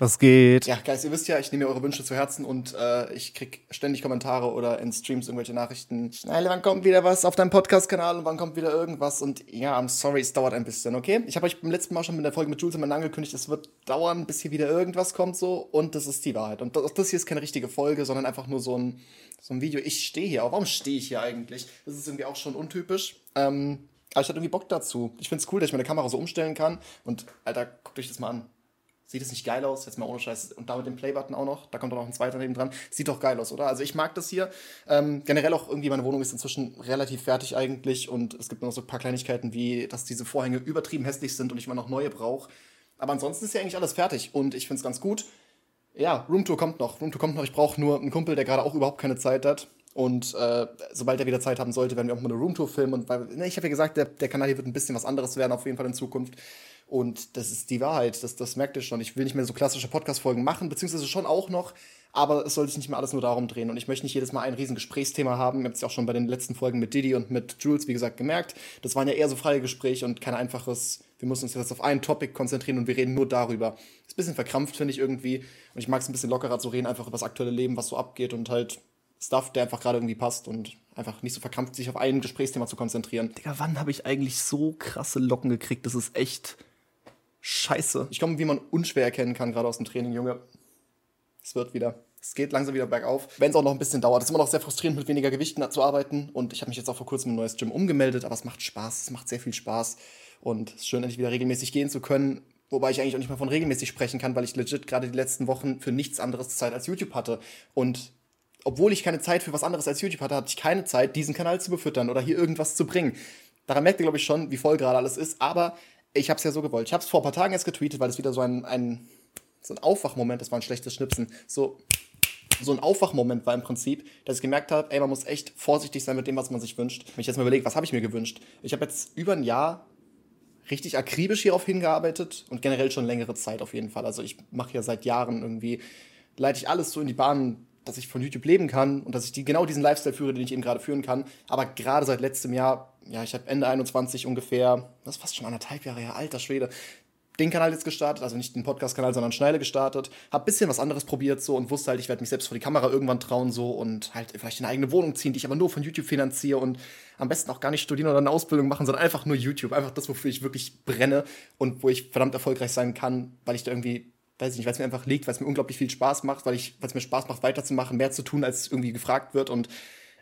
Was geht? Ja, Guys, ihr wisst ja, ich nehme mir eure Wünsche zu Herzen und äh, ich krieg ständig Kommentare oder in Streams irgendwelche Nachrichten. Schnell, wann kommt wieder was auf deinem Podcast-Kanal und wann kommt wieder irgendwas? Und ja, I'm sorry, es dauert ein bisschen, okay? Ich habe euch beim letzten Mal schon mit der Folge mit Jules immer angekündigt, es wird dauern, bis hier wieder irgendwas kommt so und das ist die Wahrheit. Und das, das hier ist keine richtige Folge, sondern einfach nur so ein, so ein Video. Ich stehe hier. Aber warum stehe ich hier eigentlich? Das ist irgendwie auch schon untypisch. Ähm, aber ich hatte irgendwie Bock dazu. Ich finde es cool, dass ich meine Kamera so umstellen kann. Und, Alter, guckt euch das mal an. Sieht das nicht geil aus? Jetzt mal ohne Scheiß. Und da mit dem Playbutton auch noch. Da kommt auch noch ein zweiter neben dran. Sieht doch geil aus, oder? Also ich mag das hier. Ähm, generell auch irgendwie, meine Wohnung ist inzwischen relativ fertig eigentlich. Und es gibt nur noch so ein paar Kleinigkeiten, wie, dass diese Vorhänge übertrieben hässlich sind und ich immer noch neue brauche. Aber ansonsten ist ja eigentlich alles fertig. Und ich finde es ganz gut. Ja, Roomtour kommt noch. Roomtour kommt noch. Ich brauche nur einen Kumpel, der gerade auch überhaupt keine Zeit hat. Und äh, sobald er wieder Zeit haben sollte, werden wir auch mal eine Roomtour filmen. Und weil, ne, ich habe ja gesagt, der, der Kanal hier wird ein bisschen was anderes werden, auf jeden Fall in Zukunft. Und das ist die Wahrheit, das, das merkt ihr schon. Ich will nicht mehr so klassische Podcast-Folgen machen, beziehungsweise schon auch noch, aber es soll sich nicht mehr alles nur darum drehen. Und ich möchte nicht jedes Mal ein riesen Gesprächsthema haben. Ihr habt es ja auch schon bei den letzten Folgen mit Didi und mit Jules, wie gesagt, gemerkt. Das waren ja eher so freie Gespräche und kein einfaches, wir müssen uns jetzt auf ein Topic konzentrieren und wir reden nur darüber. Ist ein bisschen verkrampft, finde ich irgendwie. Und ich mag es ein bisschen lockerer zu reden, einfach über das aktuelle Leben, was so abgeht und halt Stuff, der einfach gerade irgendwie passt und einfach nicht so verkrampft, sich auf ein Gesprächsthema zu konzentrieren. Digga, wann habe ich eigentlich so krasse Locken gekriegt? Das ist echt scheiße. Ich komme, wie man unschwer erkennen kann, gerade aus dem Training, Junge. Es wird wieder. Es geht langsam wieder bergauf, wenn es auch noch ein bisschen dauert. Es ist immer noch sehr frustrierend, mit weniger Gewichten zu arbeiten. Und ich habe mich jetzt auch vor kurzem ein neues Gym umgemeldet, aber es macht Spaß. Es macht sehr viel Spaß. Und es ist schön, endlich wieder regelmäßig gehen zu können. Wobei ich eigentlich auch nicht mehr von regelmäßig sprechen kann, weil ich legit gerade die letzten Wochen für nichts anderes Zeit als YouTube hatte. Und obwohl ich keine Zeit für was anderes als YouTube hatte, hatte ich keine Zeit, diesen Kanal zu befüttern oder hier irgendwas zu bringen. Daran merkt ihr, glaube ich, schon, wie voll gerade alles ist. Aber ich habe es ja so gewollt. Ich habe es vor ein paar Tagen erst getweetet, weil es wieder so ein, ein, so ein Aufwachmoment, das war ein schlechtes Schnipsen, so, so ein Aufwachmoment war im Prinzip, dass ich gemerkt habe, ey, man muss echt vorsichtig sein mit dem, was man sich wünscht. Wenn ich jetzt mal überlege, was habe ich mir gewünscht? Ich habe jetzt über ein Jahr richtig akribisch hierauf hingearbeitet und generell schon längere Zeit auf jeden Fall. Also ich mache ja seit Jahren irgendwie, leite ich alles so in die Bahn, dass ich von YouTube leben kann und dass ich die, genau diesen Lifestyle führe, den ich eben gerade führen kann. Aber gerade seit letztem Jahr, ja, ich habe Ende 21 ungefähr, das ist fast schon anderthalb Jahre her, alter Schwede, den Kanal jetzt gestartet, also nicht den Podcast-Kanal, sondern Schneide gestartet, habe ein bisschen was anderes probiert so und wusste halt, ich werde mich selbst vor die Kamera irgendwann trauen so und halt vielleicht eine eigene Wohnung ziehen, die ich aber nur von YouTube finanziere und am besten auch gar nicht studieren oder eine Ausbildung machen, sondern einfach nur YouTube, einfach das, wofür ich wirklich brenne und wo ich verdammt erfolgreich sein kann, weil ich da irgendwie weiß ich nicht, weil es mir einfach liegt, weil es mir unglaublich viel Spaß macht, weil ich, weil es mir Spaß macht, weiterzumachen, mehr zu tun, als irgendwie gefragt wird und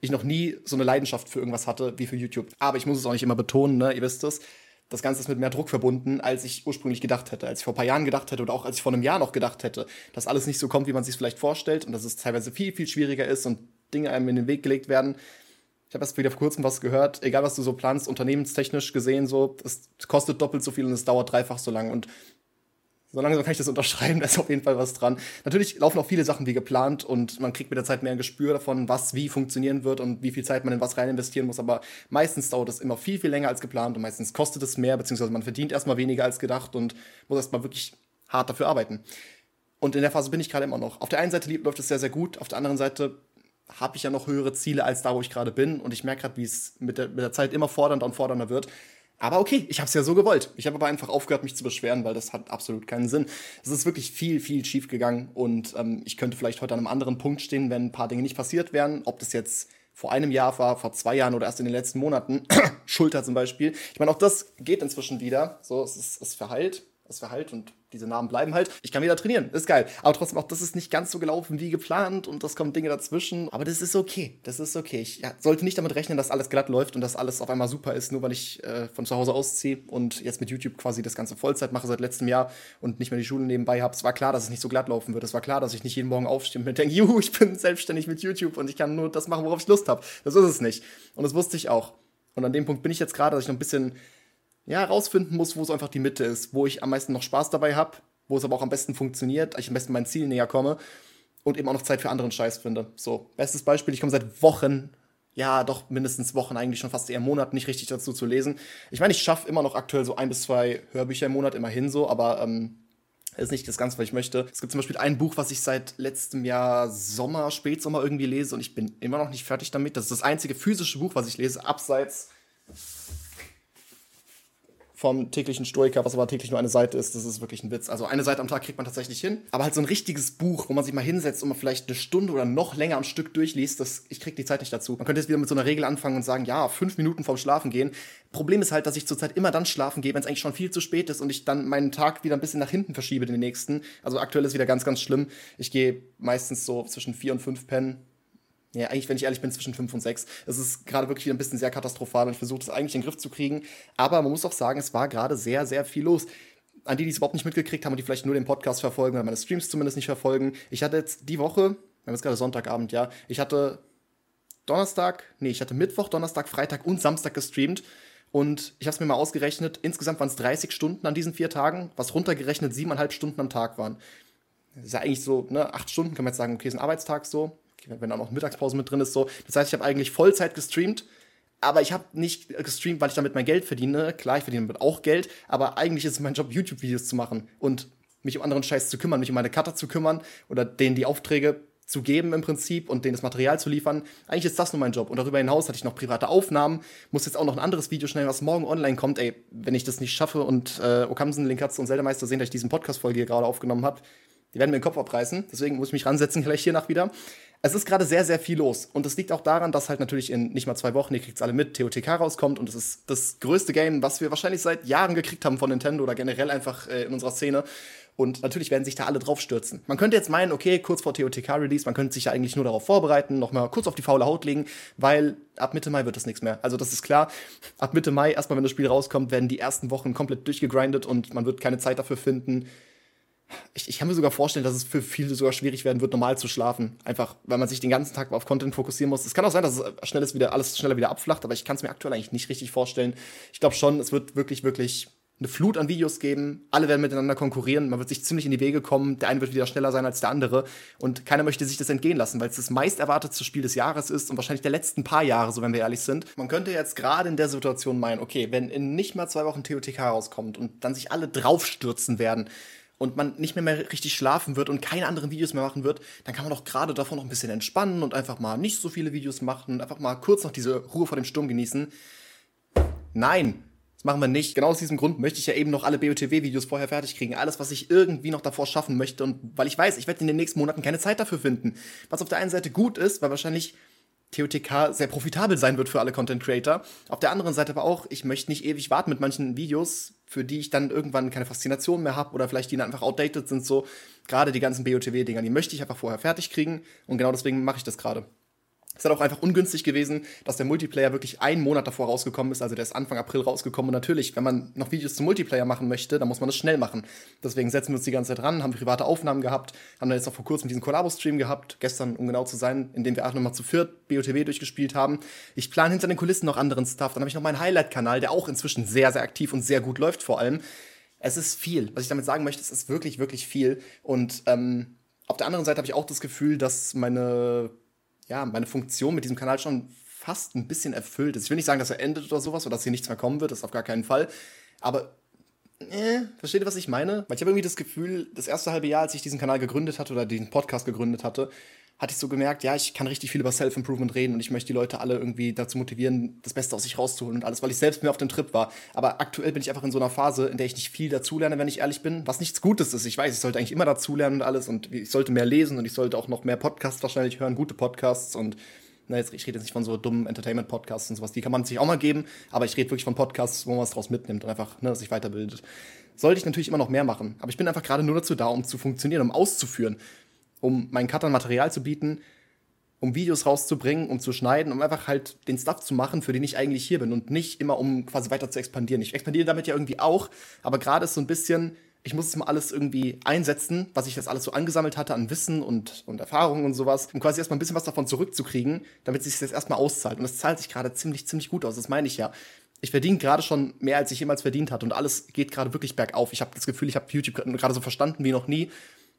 ich noch nie so eine Leidenschaft für irgendwas hatte wie für YouTube. Aber ich muss es auch nicht immer betonen, ne? ihr wisst es. Das Ganze ist mit mehr Druck verbunden, als ich ursprünglich gedacht hätte, als ich vor ein paar Jahren gedacht hätte oder auch als ich vor einem Jahr noch gedacht hätte, dass alles nicht so kommt, wie man sich vielleicht vorstellt und dass es teilweise viel, viel schwieriger ist und Dinge einem in den Weg gelegt werden. Ich habe erst wieder vor kurzem was gehört, egal was du so planst, unternehmenstechnisch gesehen, so, es kostet doppelt so viel und es dauert dreifach so lang. Und so langsam kann ich das unterschreiben, da ist auf jeden Fall was dran. Natürlich laufen auch viele Sachen wie geplant und man kriegt mit der Zeit mehr ein Gespür davon, was wie funktionieren wird und wie viel Zeit man in was rein investieren muss. Aber meistens dauert es immer viel, viel länger als geplant und meistens kostet es mehr, beziehungsweise man verdient erstmal weniger als gedacht und muss erstmal wirklich hart dafür arbeiten. Und in der Phase bin ich gerade immer noch. Auf der einen Seite läuft es sehr, sehr gut, auf der anderen Seite habe ich ja noch höhere Ziele als da, wo ich gerade bin. Und ich merke gerade, wie es mit der, mit der Zeit immer fordernder und fordernder wird. Aber okay, ich habe es ja so gewollt. Ich habe aber einfach aufgehört, mich zu beschweren, weil das hat absolut keinen Sinn. Es ist wirklich viel, viel schief gegangen und ähm, ich könnte vielleicht heute an einem anderen Punkt stehen, wenn ein paar Dinge nicht passiert wären. Ob das jetzt vor einem Jahr war, vor zwei Jahren oder erst in den letzten Monaten. Schulter zum Beispiel. Ich meine, auch das geht inzwischen wieder. So, es ist, es verheilt. Es verheilt und diese Namen bleiben halt. Ich kann wieder trainieren, ist geil. Aber trotzdem auch, das ist nicht ganz so gelaufen wie geplant und das kommen Dinge dazwischen. Aber das ist okay, das ist okay. Ich ja, sollte nicht damit rechnen, dass alles glatt läuft und dass alles auf einmal super ist, nur weil ich äh, von zu Hause ausziehe und jetzt mit YouTube quasi das ganze Vollzeit mache seit letztem Jahr und nicht mehr die Schule nebenbei habe. Es war klar, dass es nicht so glatt laufen wird. Es war klar, dass ich nicht jeden Morgen aufstehe und mir denke, juhu, ich bin selbstständig mit YouTube und ich kann nur das machen, worauf ich Lust habe. Das ist es nicht. Und das wusste ich auch. Und an dem Punkt bin ich jetzt gerade, dass ich noch ein bisschen ja, rausfinden muss, wo so einfach die Mitte ist, wo ich am meisten noch Spaß dabei habe, wo es aber auch am besten funktioniert, ich am besten meinem Ziel näher komme und eben auch noch Zeit für anderen Scheiß finde. So, bestes Beispiel, ich komme seit Wochen, ja, doch mindestens Wochen, eigentlich schon fast eher Monaten nicht richtig dazu zu lesen. Ich meine, ich schaffe immer noch aktuell so ein bis zwei Hörbücher im Monat, immerhin so, aber ähm, ist nicht das Ganze, was ich möchte. Es gibt zum Beispiel ein Buch, was ich seit letztem Jahr Sommer, Spätsommer irgendwie lese und ich bin immer noch nicht fertig damit. Das ist das einzige physische Buch, was ich lese, abseits vom täglichen Stoiker, was aber täglich nur eine Seite ist. Das ist wirklich ein Witz. Also eine Seite am Tag kriegt man tatsächlich hin. Aber halt so ein richtiges Buch, wo man sich mal hinsetzt und man vielleicht eine Stunde oder noch länger am Stück durchliest, das, ich krieg die Zeit nicht dazu. Man könnte jetzt wieder mit so einer Regel anfangen und sagen, ja, fünf Minuten vorm Schlafen gehen. Problem ist halt, dass ich zurzeit immer dann schlafen gehe, wenn es eigentlich schon viel zu spät ist und ich dann meinen Tag wieder ein bisschen nach hinten verschiebe, den nächsten. Also aktuell ist wieder ganz, ganz schlimm. Ich gehe meistens so zwischen vier und fünf pennen ja, eigentlich, wenn ich ehrlich bin, zwischen 5 und 6. Es ist gerade wirklich wieder ein bisschen sehr katastrophal und ich versuche es eigentlich in den Griff zu kriegen. Aber man muss auch sagen, es war gerade sehr, sehr viel los. An die, die es überhaupt nicht mitgekriegt haben und die vielleicht nur den Podcast verfolgen oder meine Streams zumindest nicht verfolgen. Ich hatte jetzt die Woche, wir haben jetzt gerade Sonntagabend, ja, ich hatte Donnerstag, nee, ich hatte Mittwoch, Donnerstag, Freitag und Samstag gestreamt. Und ich habe es mir mal ausgerechnet, insgesamt waren es 30 Stunden an diesen vier Tagen, was runtergerechnet siebeneinhalb Stunden am Tag waren. Das ist ja eigentlich so, ne, acht Stunden kann man jetzt sagen, okay, ist ein Arbeitstag so wenn da noch Mittagspause mit drin ist, so. Das heißt, ich habe eigentlich Vollzeit gestreamt, aber ich habe nicht gestreamt, weil ich damit mein Geld verdiene. Klar, ich verdiene damit auch Geld, aber eigentlich ist es mein Job, YouTube-Videos zu machen und mich um anderen Scheiß zu kümmern, mich um meine Cutter zu kümmern oder denen die Aufträge zu geben im Prinzip und denen das Material zu liefern. Eigentlich ist das nur mein Job. Und darüber hinaus hatte ich noch private Aufnahmen, muss jetzt auch noch ein anderes Video schnell, was morgen online kommt. Ey, wenn ich das nicht schaffe und äh, Okamsen, Linkatze und Zeldemeister sehen, dass ich diesen Podcast-Folge hier gerade aufgenommen habe, die werden mir den Kopf abreißen. Deswegen muss ich mich ransetzen gleich hier nach wieder. Es ist gerade sehr, sehr viel los. Und das liegt auch daran, dass halt natürlich in nicht mal zwei Wochen, ihr kriegt es alle mit, TOTK rauskommt. Und das ist das größte Game, was wir wahrscheinlich seit Jahren gekriegt haben von Nintendo oder generell einfach äh, in unserer Szene. Und natürlich werden sich da alle drauf stürzen. Man könnte jetzt meinen, okay, kurz vor TOTK-Release, man könnte sich ja eigentlich nur darauf vorbereiten, nochmal kurz auf die faule Haut legen, weil ab Mitte Mai wird das nichts mehr. Also das ist klar. Ab Mitte Mai, erstmal wenn das Spiel rauskommt, werden die ersten Wochen komplett durchgegrindet und man wird keine Zeit dafür finden, ich, ich, kann mir sogar vorstellen, dass es für viele sogar schwierig werden wird, normal zu schlafen. Einfach, weil man sich den ganzen Tag auf Content fokussieren muss. Es kann auch sein, dass es schnell wieder, alles schneller wieder abflacht, aber ich kann es mir aktuell eigentlich nicht richtig vorstellen. Ich glaube schon, es wird wirklich, wirklich eine Flut an Videos geben. Alle werden miteinander konkurrieren. Man wird sich ziemlich in die Wege kommen. Der eine wird wieder schneller sein als der andere. Und keiner möchte sich das entgehen lassen, weil es das meist erwartetste Spiel des Jahres ist und wahrscheinlich der letzten paar Jahre, so wenn wir ehrlich sind. Man könnte jetzt gerade in der Situation meinen, okay, wenn in nicht mal zwei Wochen TOTK rauskommt und dann sich alle draufstürzen werden, und man nicht mehr, mehr richtig schlafen wird und keine anderen Videos mehr machen wird, dann kann man doch gerade davon noch ein bisschen entspannen und einfach mal nicht so viele Videos machen und einfach mal kurz noch diese Ruhe vor dem Sturm genießen. Nein, das machen wir nicht. Genau aus diesem Grund möchte ich ja eben noch alle BOTW-Videos vorher fertig kriegen. Alles, was ich irgendwie noch davor schaffen möchte. Und weil ich weiß, ich werde in den nächsten Monaten keine Zeit dafür finden. Was auf der einen Seite gut ist, weil wahrscheinlich TOTK sehr profitabel sein wird für alle Content Creator. Auf der anderen Seite aber auch, ich möchte nicht ewig warten mit manchen Videos, für die ich dann irgendwann keine Faszination mehr habe oder vielleicht die dann einfach outdated sind. So gerade die ganzen BOTW-Dinger, die möchte ich einfach vorher fertig kriegen und genau deswegen mache ich das gerade. Es ist halt auch einfach ungünstig gewesen, dass der Multiplayer wirklich einen Monat davor rausgekommen ist. Also der ist Anfang April rausgekommen. Und natürlich, wenn man noch Videos zum Multiplayer machen möchte, dann muss man das schnell machen. Deswegen setzen wir uns die ganze Zeit ran, haben private Aufnahmen gehabt, haben dann jetzt auch vor kurzem diesen Kollabo-Stream gehabt, gestern, um genau zu sein, in dem wir auch nochmal zu viert BOTW durchgespielt haben. Ich plane hinter den Kulissen noch anderen Stuff. Dann habe ich noch meinen Highlight-Kanal, der auch inzwischen sehr, sehr aktiv und sehr gut läuft vor allem. Es ist viel. Was ich damit sagen möchte, es ist wirklich, wirklich viel. Und ähm, auf der anderen Seite habe ich auch das Gefühl, dass meine ja, meine Funktion mit diesem Kanal schon fast ein bisschen erfüllt ist. Ich will nicht sagen, dass er endet oder sowas oder dass hier nichts mehr kommen wird, das auf gar keinen Fall. Aber, äh, versteht ihr, was ich meine? Weil ich habe irgendwie das Gefühl, das erste halbe Jahr, als ich diesen Kanal gegründet hatte oder den Podcast gegründet hatte, hatte ich so gemerkt, ja, ich kann richtig viel über Self-Improvement reden und ich möchte die Leute alle irgendwie dazu motivieren, das Beste aus sich rauszuholen und alles, weil ich selbst mir auf dem Trip war. Aber aktuell bin ich einfach in so einer Phase, in der ich nicht viel dazulerne, wenn ich ehrlich bin, was nichts Gutes ist. Ich weiß, ich sollte eigentlich immer dazulernen und alles und ich sollte mehr lesen und ich sollte auch noch mehr Podcasts wahrscheinlich hören, gute Podcasts und na, jetzt, ich rede jetzt nicht von so dummen Entertainment-Podcasts und sowas, die kann man sich auch mal geben, aber ich rede wirklich von Podcasts, wo man was draus mitnimmt und einfach ne, sich weiterbildet. Sollte ich natürlich immer noch mehr machen, aber ich bin einfach gerade nur dazu da, um zu funktionieren, um auszuführen um meinen Cuttern Material zu bieten, um Videos rauszubringen, um zu schneiden, um einfach halt den Stuff zu machen, für den ich eigentlich hier bin und nicht immer, um quasi weiter zu expandieren. Ich expandiere damit ja irgendwie auch, aber gerade ist so ein bisschen, ich muss es mal alles irgendwie einsetzen, was ich jetzt alles so angesammelt hatte an Wissen und, und Erfahrungen und sowas, um quasi erstmal ein bisschen was davon zurückzukriegen, damit sich jetzt erstmal auszahlt. Und das zahlt sich gerade ziemlich, ziemlich gut aus, das meine ich ja. Ich verdiene gerade schon mehr, als ich jemals verdient hatte und alles geht gerade wirklich bergauf. Ich habe das Gefühl, ich habe YouTube gerade so verstanden wie noch nie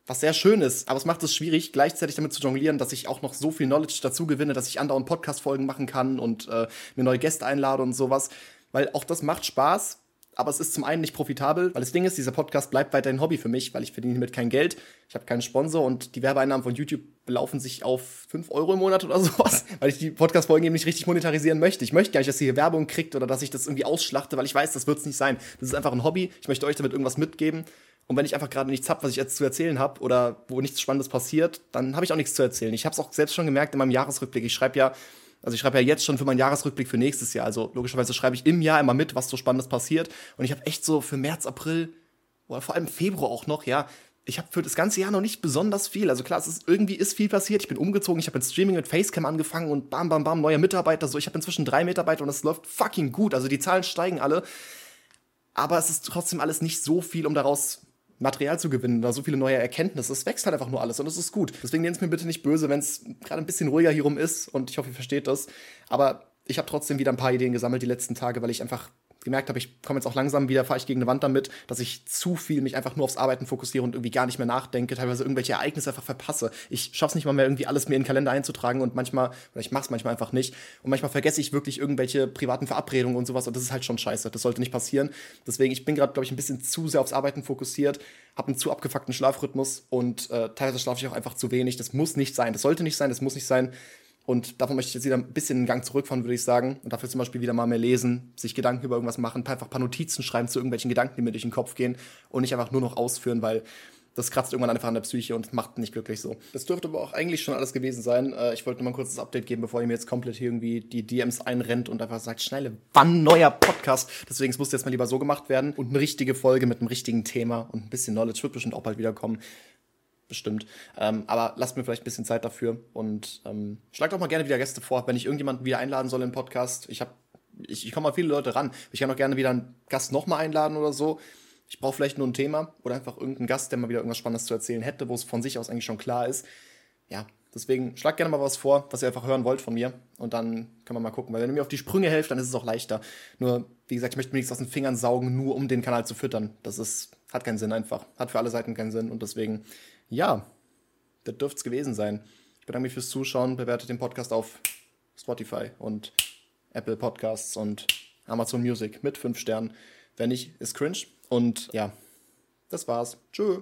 was sehr schön ist, aber es macht es schwierig, gleichzeitig damit zu jonglieren, dass ich auch noch so viel Knowledge dazu gewinne, dass ich andauernd Podcast-Folgen machen kann und äh, mir neue Gäste einlade und sowas. Weil auch das macht Spaß, aber es ist zum einen nicht profitabel, weil das Ding ist, dieser Podcast bleibt weiterhin Hobby für mich, weil ich verdiene damit kein Geld, ich habe keinen Sponsor und die Werbeeinnahmen von YouTube belaufen sich auf 5 Euro im Monat oder sowas, weil ich die Podcast-Folgen eben nicht richtig monetarisieren möchte. Ich möchte gar nicht, dass ihr hier Werbung kriegt oder dass ich das irgendwie ausschlachte, weil ich weiß, das wird es nicht sein. Das ist einfach ein Hobby, ich möchte euch damit irgendwas mitgeben und wenn ich einfach gerade nichts habe, was ich jetzt zu erzählen habe oder wo nichts Spannendes passiert, dann habe ich auch nichts zu erzählen. Ich habe es auch selbst schon gemerkt in meinem Jahresrückblick. Ich schreibe ja also ich schreibe ja jetzt schon für meinen Jahresrückblick für nächstes Jahr. Also logischerweise schreibe ich im Jahr immer mit, was so Spannendes passiert. Und ich habe echt so für März, April oder vor allem Februar auch noch, ja, ich habe für das ganze Jahr noch nicht besonders viel. Also klar, es ist irgendwie ist viel passiert. Ich bin umgezogen, ich habe mit Streaming mit Facecam angefangen und bam, bam, bam, neuer Mitarbeiter. So, ich habe inzwischen drei Mitarbeiter und es läuft fucking gut. Also die Zahlen steigen alle. Aber es ist trotzdem alles nicht so viel, um daraus Material zu gewinnen oder so viele neue Erkenntnisse. Es wächst halt einfach nur alles und es ist gut. Deswegen nehmt es mir bitte nicht böse, wenn es gerade ein bisschen ruhiger hier rum ist und ich hoffe, ihr versteht das. Aber ich habe trotzdem wieder ein paar Ideen gesammelt die letzten Tage, weil ich einfach gemerkt habe, ich komme jetzt auch langsam wieder, fahre ich gegen eine Wand damit, dass ich zu viel mich einfach nur aufs Arbeiten fokussiere und irgendwie gar nicht mehr nachdenke, teilweise irgendwelche Ereignisse einfach verpasse. Ich schaffe es nicht mal mehr irgendwie alles mir in den Kalender einzutragen und manchmal, oder ich mache es manchmal einfach nicht und manchmal vergesse ich wirklich irgendwelche privaten Verabredungen und sowas und das ist halt schon scheiße. Das sollte nicht passieren. Deswegen, ich bin gerade, glaube ich, ein bisschen zu sehr aufs Arbeiten fokussiert, habe einen zu abgefuckten Schlafrhythmus und äh, teilweise schlafe ich auch einfach zu wenig. Das muss nicht sein. Das sollte nicht sein, das muss nicht sein. Und davon möchte ich jetzt wieder ein bisschen einen Gang zurückfahren, würde ich sagen. Und dafür zum Beispiel wieder mal mehr lesen, sich Gedanken über irgendwas machen, einfach ein paar Notizen schreiben zu irgendwelchen Gedanken, die mir durch den Kopf gehen und nicht einfach nur noch ausführen, weil das kratzt irgendwann einfach an der Psyche und macht nicht glücklich so. Das dürfte aber auch eigentlich schon alles gewesen sein. Äh, ich wollte nur mal ein kurzes Update geben, bevor ihr mir jetzt komplett irgendwie die DMs einrennt und einfach sagt, schnelle, wann neuer Podcast? Deswegen es musste jetzt mal lieber so gemacht werden und eine richtige Folge mit einem richtigen Thema und ein bisschen Knowledge wird bestimmt auch bald wiederkommen bestimmt. Ähm, aber lasst mir vielleicht ein bisschen Zeit dafür und ähm, schlagt auch mal gerne wieder Gäste vor, wenn ich irgendjemanden wieder einladen soll im Podcast. Ich habe, ich, ich komme mal viele Leute ran. Ich kann auch gerne wieder einen Gast nochmal einladen oder so. Ich brauche vielleicht nur ein Thema oder einfach irgendeinen Gast, der mal wieder irgendwas Spannendes zu erzählen hätte, wo es von sich aus eigentlich schon klar ist. Ja, deswegen schlagt gerne mal was vor, was ihr einfach hören wollt von mir. Und dann können wir mal gucken. Weil wenn ihr mir auf die Sprünge helft, dann ist es auch leichter. Nur, wie gesagt, ich möchte mir nichts aus den Fingern saugen, nur um den Kanal zu füttern. Das ist, hat keinen Sinn einfach. Hat für alle Seiten keinen Sinn. Und deswegen ja, das dürfte es gewesen sein. Ich bedanke mich fürs Zuschauen. Bewertet den Podcast auf Spotify und Apple Podcasts und Amazon Music mit 5 Sternen. Wenn nicht, ist cringe. Und ja, das war's. Tschö.